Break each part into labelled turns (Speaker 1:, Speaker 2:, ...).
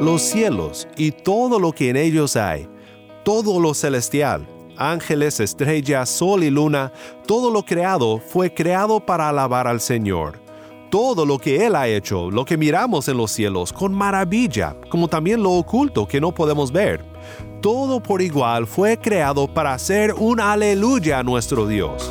Speaker 1: los cielos y todo lo que en ellos hay, todo lo celestial, ángeles, estrellas, sol y luna, todo lo creado fue creado para alabar al Señor. Todo lo que Él ha hecho, lo que miramos en los cielos, con maravilla, como también lo oculto que no podemos ver. Todo por igual fue creado para hacer un aleluya a nuestro Dios.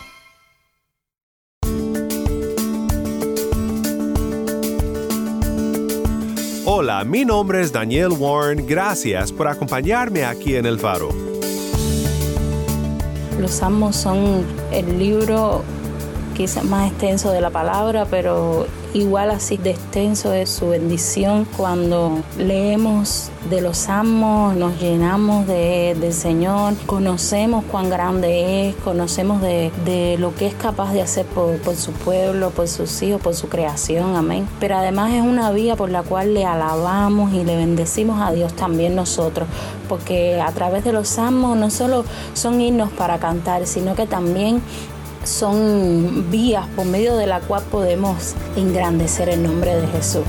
Speaker 1: Hola, mi nombre es Daniel Warren, gracias por acompañarme aquí en El Faro.
Speaker 2: Los salmos son el libro quizás más extenso de la palabra, pero igual así de extenso es su bendición. Cuando leemos de los salmos, nos llenamos de, del Señor, conocemos cuán grande es, conocemos de, de lo que es capaz de hacer por, por, su pueblo, por sus hijos, por su creación, amén. Pero además es una vía por la cual le alabamos y le bendecimos a Dios también nosotros, porque a través de los salmos no solo son himnos para cantar, sino que también son vías por medio de la cual podemos engrandecer el nombre de Jesús.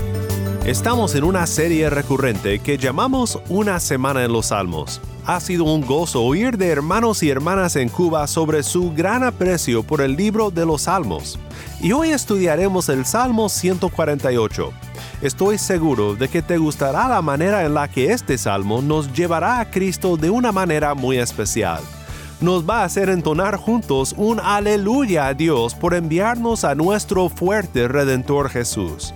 Speaker 1: Estamos en una serie recurrente que llamamos Una Semana en los Salmos. Ha sido un gozo oír de hermanos y hermanas en Cuba sobre su gran aprecio por el libro de los Salmos. Y hoy estudiaremos el Salmo 148. Estoy seguro de que te gustará la manera en la que este salmo nos llevará a Cristo de una manera muy especial nos va a hacer entonar juntos un aleluya a Dios por enviarnos a nuestro fuerte Redentor Jesús.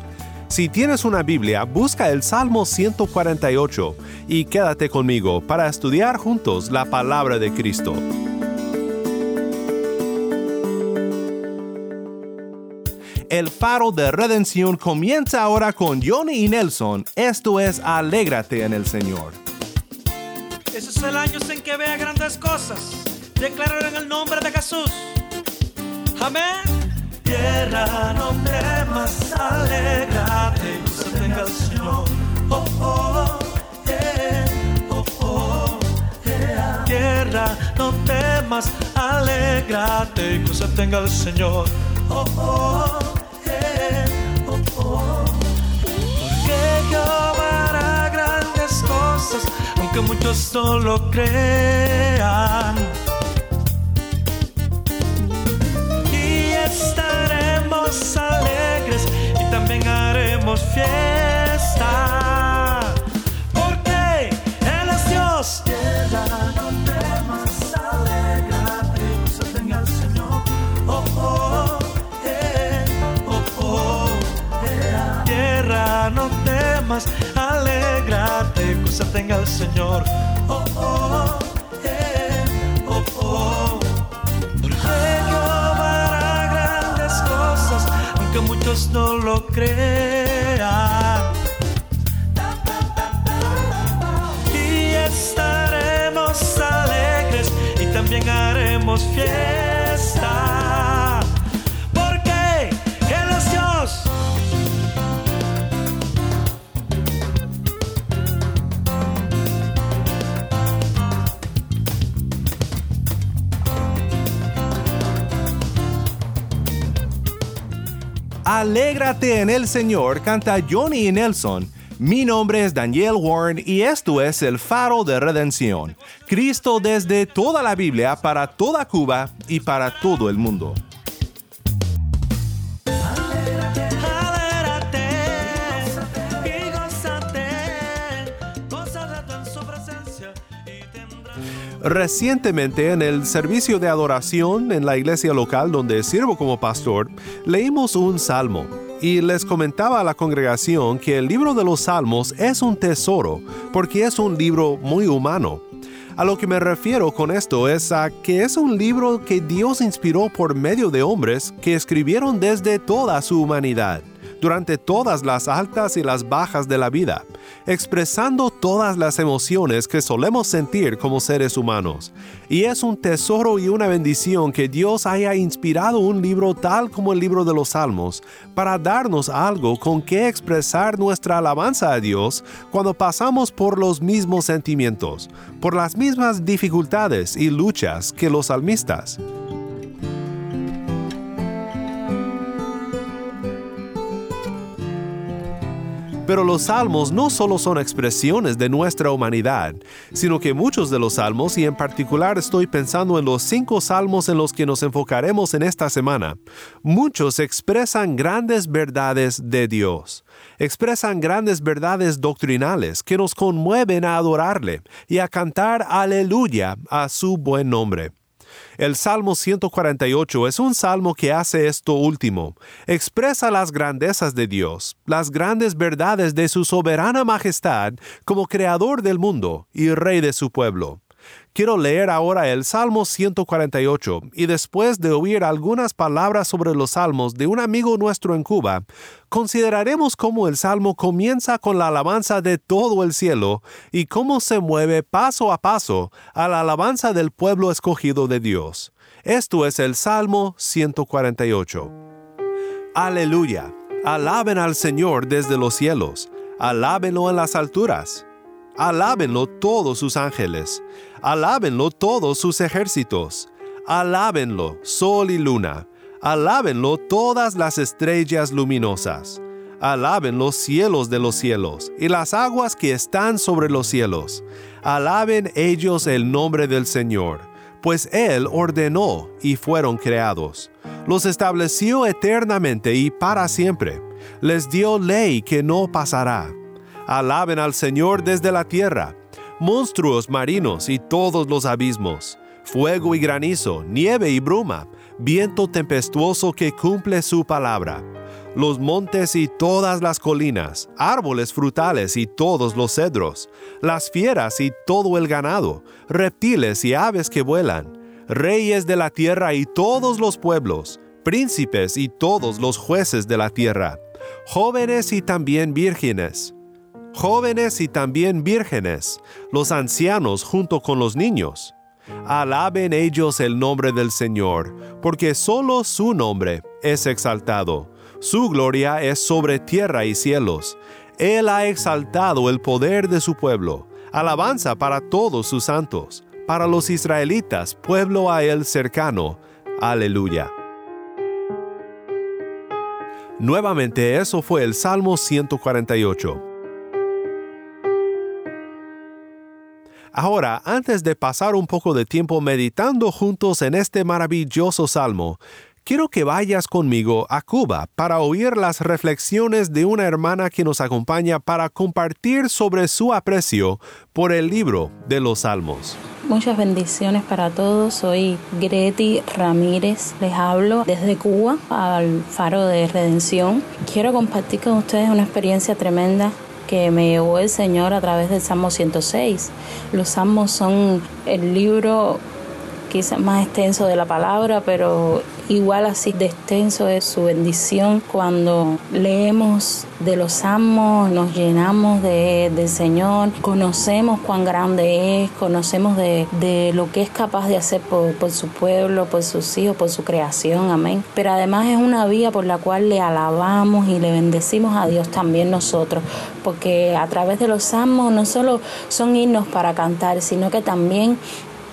Speaker 1: Si tienes una Biblia, busca el Salmo 148 y quédate conmigo para estudiar juntos la palabra de Cristo. El faro de redención comienza ahora con Johnny y Nelson. Esto es Alégrate en el Señor.
Speaker 3: Ese es el año en que vea grandes cosas. Declarar en el nombre de Jesús. Amén. Tierra, no temas, alégrate, se tenga el Señor. Oh, oh, yeah. oh, oh, yeah. Tierra, no temas, alégrate, que se tenga el Señor. Oh, oh, yeah. oh, oh. Porque Jehová hará grandes cosas, aunque muchos no lo crean. Alegres y también haremos fiesta. Porque Él es Dios. Tierra, no temas, alégrate, se tenga el Señor. Oh, oh, eh, oh, oh, eh. Tierra, no temas, alégrate, cosa tenga el Señor. Oh, oh, no lo crean. Y estaremos alegres y también haremos fiesta.
Speaker 1: Alégrate en el Señor, canta Johnny Nelson. Mi nombre es Daniel Warren y esto es el faro de redención. Cristo desde toda la Biblia para toda Cuba y para todo el mundo. Recientemente en el servicio de adoración en la iglesia local donde sirvo como pastor, leímos un salmo. y les comentaba a la congregación que el libro de los Salmos es un tesoro porque es un libro muy humano. A lo que me refiero con esto es a que es un libro que Dios inspiró por medio de hombres que escribieron desde toda su humanidad durante todas las altas y las bajas de la vida, expresando todas las emociones que solemos sentir como seres humanos. Y es un tesoro y una bendición que Dios haya inspirado un libro tal como el libro de los Salmos para darnos algo con que expresar nuestra alabanza a Dios cuando pasamos por los mismos sentimientos, por las mismas dificultades y luchas que los salmistas. Pero los salmos no solo son expresiones de nuestra humanidad, sino que muchos de los salmos, y en particular estoy pensando en los cinco salmos en los que nos enfocaremos en esta semana, muchos expresan grandes verdades de Dios. Expresan grandes verdades doctrinales que nos conmueven a adorarle y a cantar aleluya a su buen nombre. El Salmo 148 es un salmo que hace esto último. Expresa las grandezas de Dios, las grandes verdades de su soberana majestad como creador del mundo y rey de su pueblo. Quiero leer ahora el Salmo 148 y después de oír algunas palabras sobre los salmos de un amigo nuestro en Cuba, consideraremos cómo el salmo comienza con la alabanza de todo el cielo y cómo se mueve paso a paso a la alabanza del pueblo escogido de Dios. Esto es el Salmo 148. Aleluya. Alaben al Señor desde los cielos. Alábenlo en las alturas Alábenlo todos sus ángeles, alábenlo todos sus ejércitos, alábenlo sol y luna, alábenlo todas las estrellas luminosas, alaben los cielos de los cielos y las aguas que están sobre los cielos, alaben ellos el nombre del Señor, pues Él ordenó y fueron creados, los estableció eternamente y para siempre, les dio ley que no pasará Alaben al Señor desde la tierra, monstruos marinos y todos los abismos, fuego y granizo, nieve y bruma, viento tempestuoso que cumple su palabra, los montes y todas las colinas, árboles frutales y todos los cedros, las fieras y todo el ganado, reptiles y aves que vuelan, reyes de la tierra y todos los pueblos, príncipes y todos los jueces de la tierra, jóvenes y también vírgenes, jóvenes y también vírgenes, los ancianos junto con los niños. Alaben ellos el nombre del Señor, porque solo su nombre es exaltado. Su gloria es sobre tierra y cielos. Él ha exaltado el poder de su pueblo. Alabanza para todos sus santos, para los israelitas, pueblo a él cercano. Aleluya. Nuevamente eso fue el Salmo 148. Ahora, antes de pasar un poco de tiempo meditando juntos en este maravilloso salmo, quiero que vayas conmigo a Cuba para oír las reflexiones de una hermana que nos acompaña para compartir sobre su aprecio por el libro de los salmos.
Speaker 2: Muchas bendiciones para todos. Soy Greti Ramírez. Les hablo desde Cuba al Faro de Redención. Quiero compartir con ustedes una experiencia tremenda que me llevó el Señor a través del Salmo 106. Los salmos son el libro quizás más extenso de la palabra, pero igual así de extenso es su bendición. Cuando leemos de los salmos, nos llenamos de, del Señor, conocemos cuán grande es, conocemos de, de lo que es capaz de hacer por, por, su pueblo, por sus hijos, por su creación, amén. Pero además es una vía por la cual le alabamos y le bendecimos a Dios también nosotros, porque a través de los salmos no solo son himnos para cantar, sino que también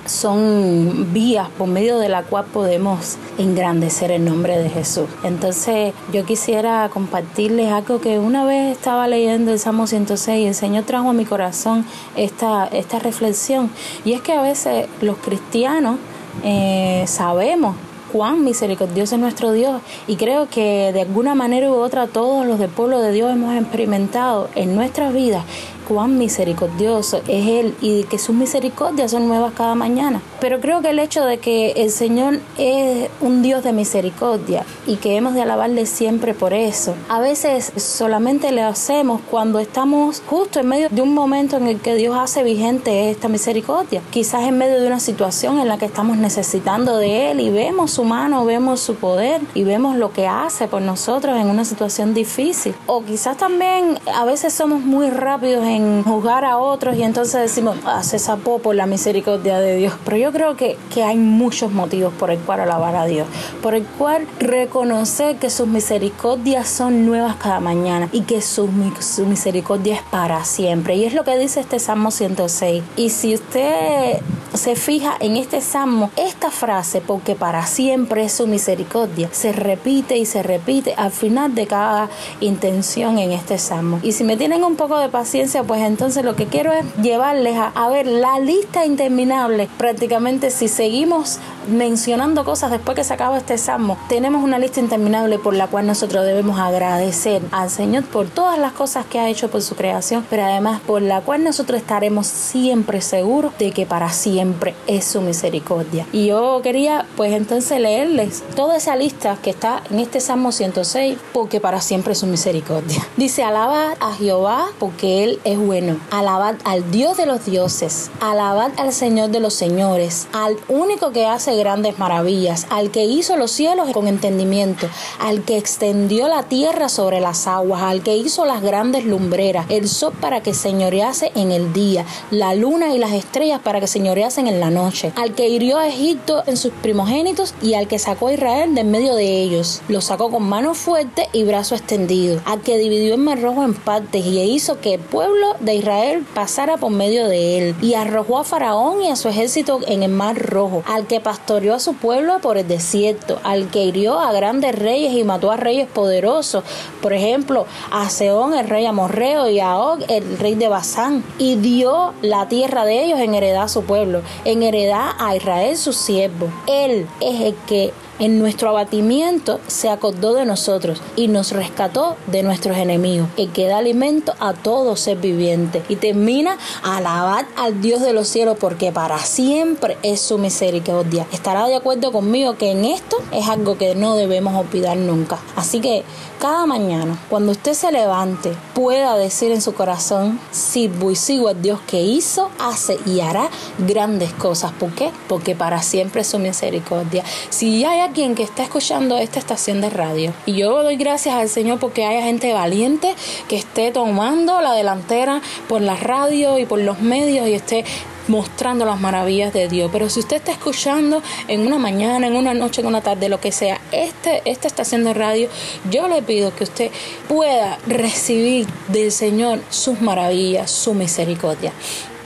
Speaker 2: son vías por medio de la cual podemos engrandecer el nombre de Jesús. Entonces yo quisiera compartirles algo que una vez estaba leyendo el Salmo 106 y el Señor trajo a mi corazón esta, esta reflexión. Y es que a veces los cristianos eh, sabemos cuán misericordioso es nuestro Dios y creo que de alguna manera u otra todos los del pueblo de Dios hemos experimentado en nuestras vidas cuán misericordioso es Él y que sus misericordias son nuevas cada mañana. Pero creo que el hecho de que el Señor es un Dios de misericordia y que hemos de alabarle siempre por eso, a veces solamente le hacemos cuando estamos justo en medio de un momento en el que Dios hace vigente esta misericordia. Quizás en medio de una situación en la que estamos necesitando de Él y vemos su mano, vemos su poder y vemos lo que hace por nosotros en una situación difícil. O quizás también a veces somos muy rápidos en en juzgar a otros y entonces decimos, ah, se sapó por la misericordia de Dios. Pero yo creo que, que hay muchos motivos por el cual alabar a Dios, por el cual reconocer que sus misericordias son nuevas cada mañana y que su, su misericordia es para siempre. Y es lo que dice este Salmo 106. Y si usted se fija en este salmo, esta frase, porque para siempre es su misericordia, se repite y se repite al final de cada intención en este salmo. Y si me tienen un poco de paciencia, pues entonces lo que quiero es llevarles a, a ver la lista interminable. Prácticamente si seguimos mencionando cosas después que se acaba este salmo, tenemos una lista interminable por la cual nosotros debemos agradecer al Señor por todas las cosas que ha hecho por su creación, pero además por la cual nosotros estaremos siempre seguros de que para siempre es su misericordia. Y yo quería pues entonces leerles toda esa lista que está en este Salmo 106, porque para siempre es su misericordia. Dice, alabad a Jehová porque Él es bueno. Alabad al Dios de los dioses. Alabad al Señor de los señores. Al único que hace grandes maravillas. Al que hizo los cielos con entendimiento. Al que extendió la tierra sobre las aguas. Al que hizo las grandes lumbreras. El sol para que señorease en el día. La luna y las estrellas para que señorease en la noche, al que hirió a Egipto en sus primogénitos y al que sacó a Israel de en medio de ellos. Lo sacó con mano fuerte y brazo extendido, al que dividió el mar rojo en partes y hizo que el pueblo de Israel pasara por medio de él, y arrojó a Faraón y a su ejército en el mar rojo, al que pastoreó a su pueblo por el desierto, al que hirió a grandes reyes y mató a reyes poderosos, por ejemplo, a Seón el rey amorreo y a Og el rey de Basán, y dio la tierra de ellos en heredad a su pueblo en heredad a Israel su siervo. Él es el que en nuestro abatimiento se acordó de nosotros y nos rescató de nuestros enemigos, el que da alimento a todo ser viviente. Y termina, alabad al Dios de los cielos porque para siempre es su misericordia. Estará de acuerdo conmigo que en esto es algo que no debemos olvidar nunca. Así que cada mañana, cuando usted se levante, pueda decir en su corazón, sirvo y sigo al Dios que hizo, hace y hará grandes cosas. ¿Por qué? Porque para siempre es su misericordia. Si hay alguien que está escuchando esta estación de radio, y yo doy gracias al Señor porque haya gente valiente que esté tomando la delantera por la radio y por los medios y esté mostrando las maravillas de Dios. Pero si usted está escuchando en una mañana, en una noche, en una tarde, lo que sea, este, esta estación de radio, yo le pido que usted pueda recibir del Señor sus maravillas, su misericordia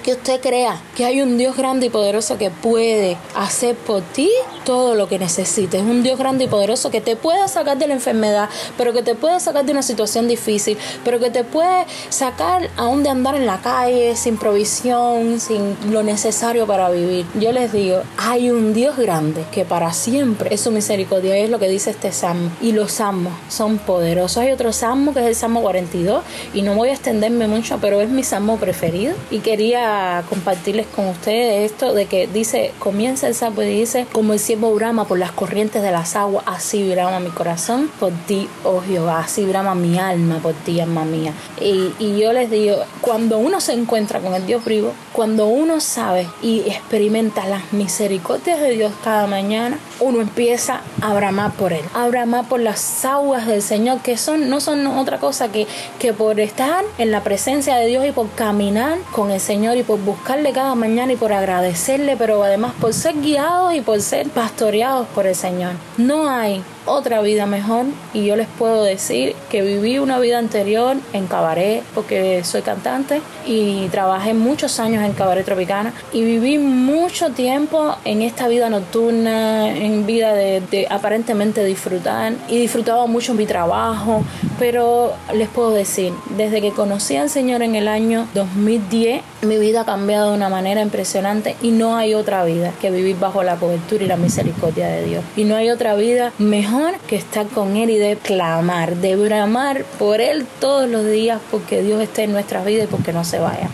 Speaker 2: que usted crea que hay un Dios grande y poderoso que puede hacer por ti todo lo que necesites. Un Dios grande y poderoso que te puede sacar de la enfermedad, pero que te puede sacar de una situación difícil, pero que te puede sacar aún de andar en la calle sin provisión, sin lo necesario para vivir. Yo les digo, hay un Dios grande que para siempre es su misericordia. Es lo que dice este salmo. Y los salmos son poderosos. Hay otro salmo que es el Salmo 42 y no voy a extenderme mucho, pero es mi salmo preferido y quería compartirles con ustedes esto de que dice, comienza el sapo y dice, como el siervo brama por las corrientes de las aguas, así brama mi corazón por ti, oh Jehová, así brama mi alma por ti, alma mía. Y, y yo les digo, cuando uno se encuentra con el Dios vivo, cuando uno sabe y experimenta las misericordias de Dios cada mañana, uno empieza a bramar por Él, a bramar por las aguas del Señor, que son, no son otra cosa que, que por estar en la presencia de Dios y por caminar con el Señor y por buscarle cada mañana y por agradecerle, pero además por ser guiados y por ser pastoreados por el Señor. No hay otra vida mejor y yo les puedo decir que viví una vida anterior en cabaret porque soy cantante y trabajé muchos años en cabaret tropicana y viví mucho tiempo en esta vida nocturna, en vida de, de aparentemente disfrutar y disfrutaba mucho mi trabajo, pero les puedo decir, desde que conocí al Señor en el año 2010, mi vida ha cambiado de una manera impresionante y no hay otra vida que vivir bajo la cobertura y la misericordia de Dios. Y no hay otra vida mejor que estar con Él y de clamar, de bramar por Él todos los días porque Dios esté en nuestras vidas y porque no se vaya.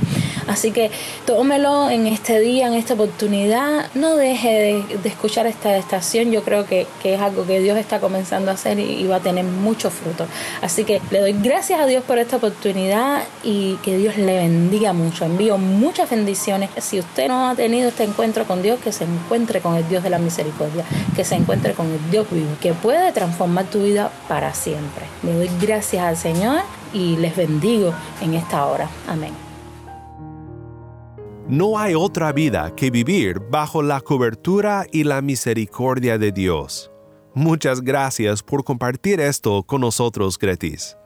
Speaker 2: Así que tómelo en este día, en esta oportunidad. No deje de, escuchar esta estación. Yo creo que, es algo que Dios está comenzando a hacer y, va a tener mucho fruto. Así que le doy gracias a Dios por esta oportunidad y que Dios le bendiga mucho. Envío muchas bendiciones. Si usted no ha tenido este encuentro con Dios, que se encuentre con el Dios de la misericordia, que se encuentre con el Dios vivo, que puede transformar tu vida para siempre. Le doy gracias al Señor y les bendigo en esta hora. Amén.
Speaker 1: No hay otra vida que vivir bajo la cobertura y la misericordia de Dios. Muchas gracias por compartir esto con nosotros, Gretis.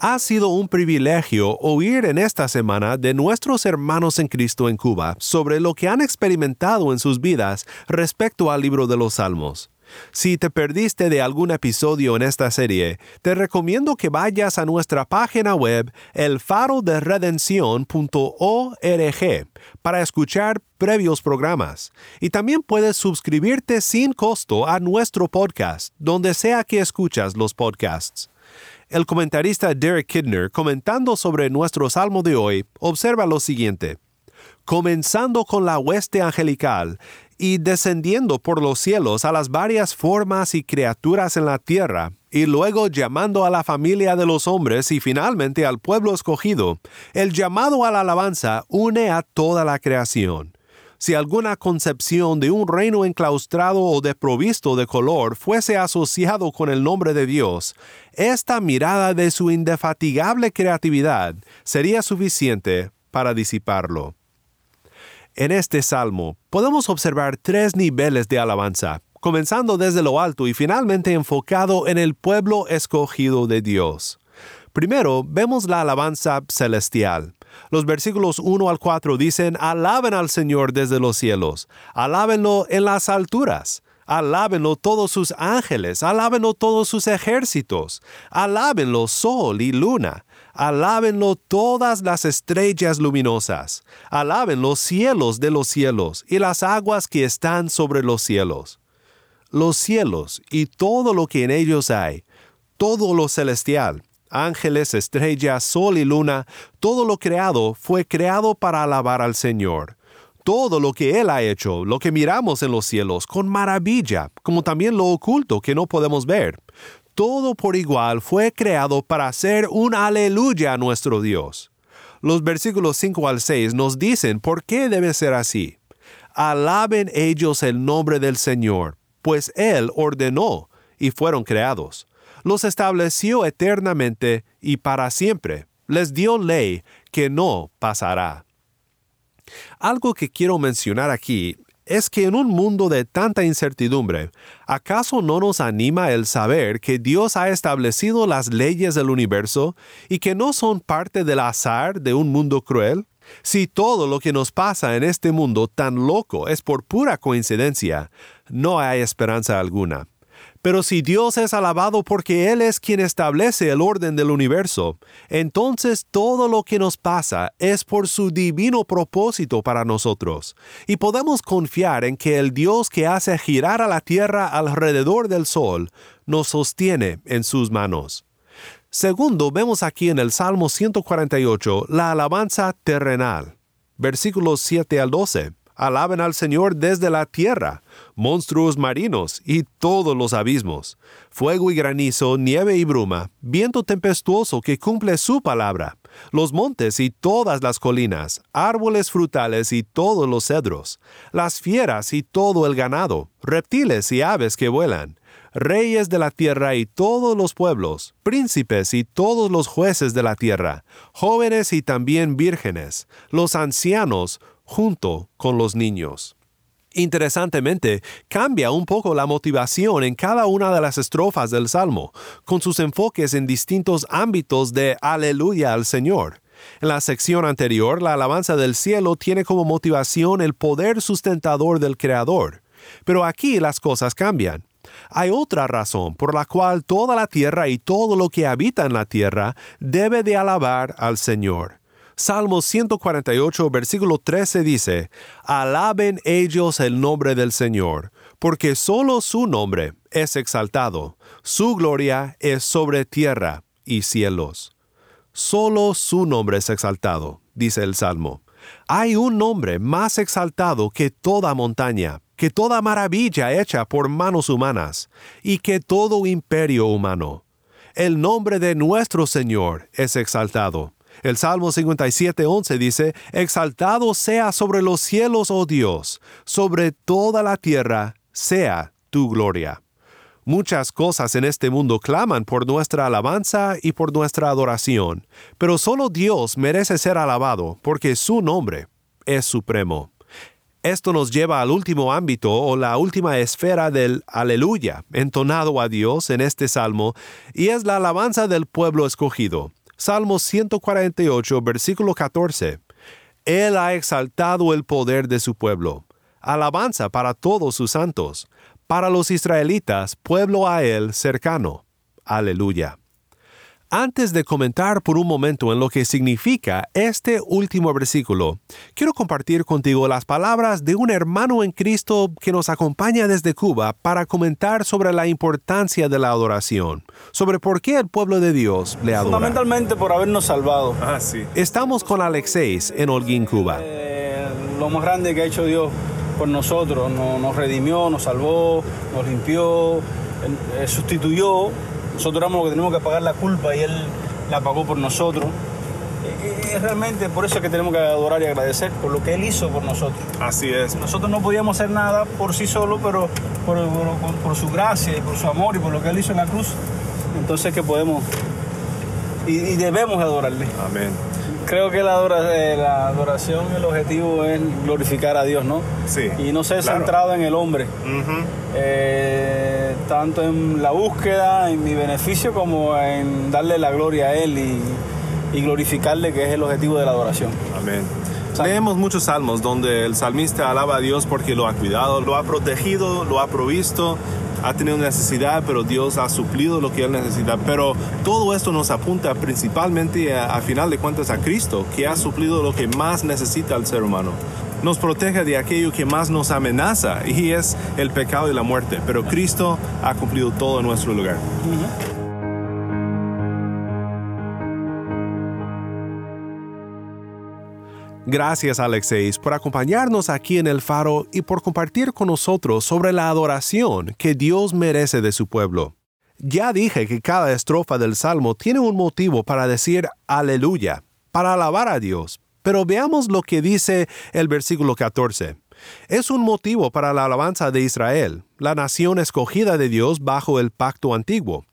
Speaker 1: Ha sido un privilegio oír en esta semana de nuestros hermanos en Cristo en Cuba sobre lo que han experimentado en sus vidas respecto al libro de los Salmos. Si te perdiste de algún episodio en esta serie, te recomiendo que vayas a nuestra página web elfaroderedención.org para escuchar previos programas. Y también puedes suscribirte sin costo a nuestro podcast, donde sea que escuchas los podcasts. El comentarista Derek Kidner, comentando sobre nuestro salmo de hoy, observa lo siguiente. Comenzando con la hueste angelical, y descendiendo por los cielos a las varias formas y criaturas en la tierra, y luego llamando a la familia de los hombres y finalmente al pueblo escogido, el llamado a la alabanza une a toda la creación. Si alguna concepción de un reino enclaustrado o desprovisto de color fuese asociado con el nombre de Dios, esta mirada de su indefatigable creatividad sería suficiente para disiparlo. En este salmo podemos observar tres niveles de alabanza, comenzando desde lo alto y finalmente enfocado en el pueblo escogido de Dios. Primero, vemos la alabanza celestial. Los versículos 1 al 4 dicen, Alaben al Señor desde los cielos, alábenlo en las alturas, alábenlo todos sus ángeles, alábenlo todos sus ejércitos, alábenlo sol y luna, Alábenlo todas las estrellas luminosas. Alaben los cielos de los cielos y las aguas que están sobre los cielos. Los cielos y todo lo que en ellos hay, todo lo celestial, ángeles, estrellas, sol y luna, todo lo creado fue creado para alabar al Señor. Todo lo que Él ha hecho, lo que miramos en los cielos, con maravilla, como también lo oculto que no podemos ver, todo por igual fue creado para hacer un aleluya a nuestro Dios. Los versículos 5 al 6 nos dicen por qué debe ser así. Alaben ellos el nombre del Señor, pues Él ordenó y fueron creados. Los estableció eternamente y para siempre. Les dio ley que no pasará. Algo que quiero mencionar aquí es que en un mundo de tanta incertidumbre, ¿acaso no nos anima el saber que Dios ha establecido las leyes del universo y que no son parte del azar de un mundo cruel? Si todo lo que nos pasa en este mundo tan loco es por pura coincidencia, no hay esperanza alguna. Pero si Dios es alabado porque Él es quien establece el orden del universo, entonces todo lo que nos pasa es por su divino propósito para nosotros, y podemos confiar en que el Dios que hace girar a la tierra alrededor del sol nos sostiene en sus manos. Segundo, vemos aquí en el Salmo 148 la alabanza terrenal. Versículos 7 al 12. Alaben al Señor desde la tierra, monstruos marinos y todos los abismos, fuego y granizo, nieve y bruma, viento tempestuoso que cumple su palabra, los montes y todas las colinas, árboles frutales y todos los cedros, las fieras y todo el ganado, reptiles y aves que vuelan, reyes de la tierra y todos los pueblos, príncipes y todos los jueces de la tierra, jóvenes y también vírgenes, los ancianos, junto con los niños. Interesantemente, cambia un poco la motivación en cada una de las estrofas del Salmo, con sus enfoques en distintos ámbitos de aleluya al Señor. En la sección anterior, la alabanza del cielo tiene como motivación el poder sustentador del Creador. Pero aquí las cosas cambian. Hay otra razón por la cual toda la tierra y todo lo que habita en la tierra debe de alabar al Señor. Salmo 148, versículo 13 dice, Alaben ellos el nombre del Señor, porque solo su nombre es exaltado, su gloria es sobre tierra y cielos. Solo su nombre es exaltado, dice el Salmo. Hay un nombre más exaltado que toda montaña, que toda maravilla hecha por manos humanas, y que todo imperio humano. El nombre de nuestro Señor es exaltado el Salmo 57.11 dice, Exaltado sea sobre los cielos, oh Dios, sobre toda la tierra sea tu gloria. Muchas cosas en este mundo claman por nuestra alabanza y por nuestra adoración, pero solo Dios merece ser alabado porque su nombre es supremo. Esto nos lleva al último ámbito o la última esfera del aleluya entonado a Dios en este salmo, y es la alabanza del pueblo escogido. Salmo 148, versículo 14. Él ha exaltado el poder de su pueblo. Alabanza para todos sus santos. Para los israelitas, pueblo a él cercano. Aleluya. Antes de comentar por un momento en lo que significa este último versículo, quiero compartir contigo las palabras de un hermano en Cristo que nos acompaña desde Cuba para comentar sobre la importancia de la adoración, sobre por qué el pueblo de Dios le adora.
Speaker 4: Fundamentalmente por habernos salvado.
Speaker 1: Ah, sí. Estamos con Alexeis en Holguín, Cuba.
Speaker 4: Eh, lo más grande que ha hecho Dios por nosotros, nos, redimió, nos salvó, nos limpió, eh, sustituyó nosotros éramos los que teníamos que pagar la culpa y Él la pagó por nosotros. Es realmente por eso que tenemos que adorar y agradecer, por lo que Él hizo por nosotros.
Speaker 1: Así es.
Speaker 4: Nosotros no podíamos hacer nada por sí solo, pero por, su gracia y por su amor y por lo que Él hizo en la cruz. Entonces que podemos y, y debemos adorarle.
Speaker 1: Amén.
Speaker 4: Creo que la, eh, la, adoración, el objetivo es glorificar a Dios, ¿no?
Speaker 1: Sí.
Speaker 4: Y no ser centrado en el hombre. Eh, tanto en la búsqueda, en mi beneficio, como en darle la gloria a Él y, glorificarle, que es el objetivo de la adoración.
Speaker 1: Amén. Leemos muchos salmos donde el salmista alaba a Dios porque lo ha cuidado, lo ha protegido, lo ha provisto, ha tenido necesidad, pero Dios ha suplido lo que él necesita. Pero todo esto nos apunta principalmente a, final de cuentas a Cristo, que ha suplido lo que más necesita el ser humano. Nos protege de aquello que más nos amenaza y es el pecado y la muerte. Pero Cristo ha cumplido todo en nuestro lugar. Gracias Alexeis por acompañarnos aquí en el faro y por compartir con nosotros sobre la adoración que Dios merece de su pueblo. Ya dije que cada estrofa del Salmo tiene un motivo para decir aleluya, para alabar a Dios, pero veamos lo que dice el versículo 14. Es un motivo para la alabanza de Israel, la nación escogida de Dios bajo el pacto antiguo.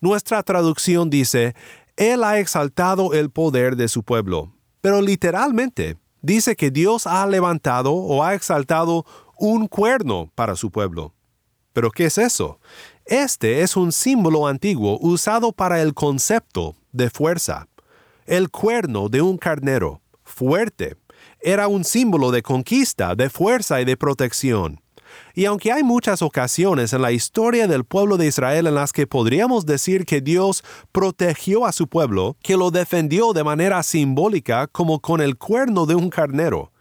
Speaker 1: Nuestra traducción dice, Él ha exaltado el poder de su pueblo, pero literalmente dice que Dios ha levantado o ha exaltado un cuerno para su pueblo. ¿Pero qué es eso? Este es un símbolo antiguo usado para el concepto de fuerza. El cuerno de un carnero, fuerte, era un símbolo de conquista, de fuerza y de protección. Y aunque hay muchas ocasiones en la historia del pueblo de Israel en las que podríamos decir que Dios protegió a su pueblo, que lo defendió de manera simbólica como con el cuerno de un carnero,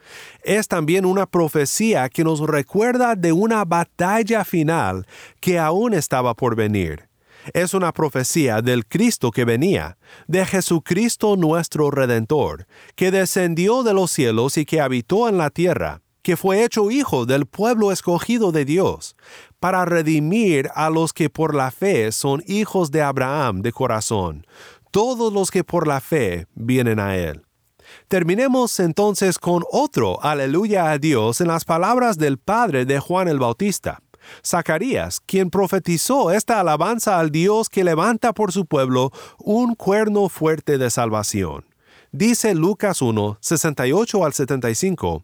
Speaker 1: es también una profecía que nos recuerda de una batalla final que aún estaba por venir. Es una profecía del Cristo que venía, de Jesucristo nuestro Redentor, que descendió de los cielos y que habitó en la tierra que fue hecho hijo del pueblo escogido de Dios, para redimir a los que por la fe son hijos de Abraham de corazón, todos los que por la fe vienen a Él. Terminemos entonces con otro aleluya a Dios en las palabras del padre de Juan el Bautista. Zacarías, quien profetizó esta alabanza al Dios que levanta por su pueblo un cuerno fuerte de salvación. Dice Lucas 1, 68 al 75,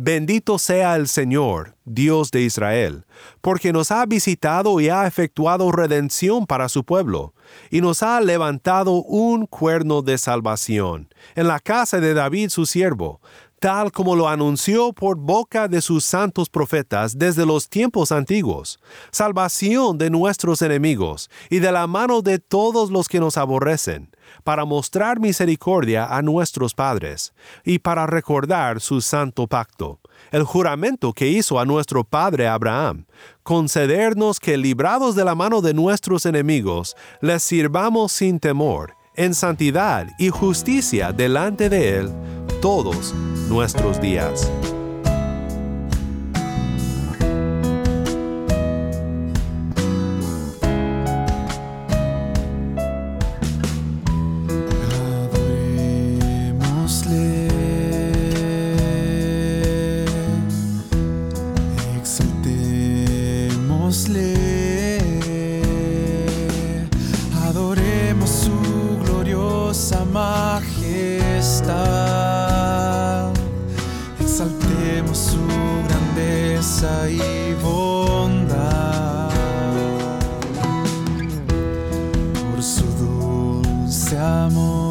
Speaker 1: Bendito sea el Señor, Dios de Israel, porque nos ha visitado y ha efectuado redención para su pueblo, y nos ha levantado un cuerno de salvación en la casa de David su siervo, tal como lo anunció por boca de sus santos profetas desde los tiempos antiguos, salvación de nuestros enemigos y de la mano de todos los que nos aborrecen para mostrar misericordia a nuestros padres y para recordar su santo pacto, el juramento que hizo a nuestro padre Abraham, concedernos que librados de la mano de nuestros enemigos, les sirvamos sin temor, en santidad y justicia delante de Él todos nuestros días. ese amor.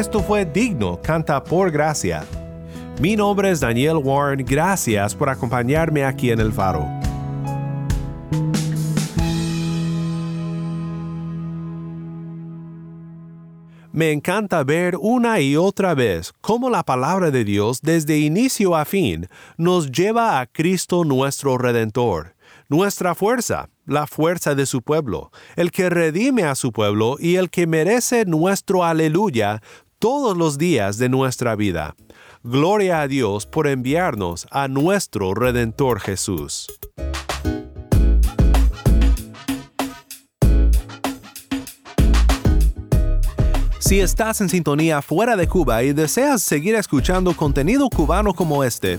Speaker 1: Esto fue Digno, canta por gracia. Mi nombre es Daniel Warren, gracias por acompañarme aquí en el faro. Me encanta ver una y otra vez cómo la palabra de Dios desde inicio a fin nos lleva a Cristo nuestro Redentor, nuestra fuerza, la fuerza de su pueblo, el que redime a su pueblo y el que merece nuestro aleluya todos los días de nuestra vida. Gloria a Dios por enviarnos a nuestro Redentor Jesús. Si estás en sintonía fuera de Cuba y deseas seguir escuchando contenido cubano como este,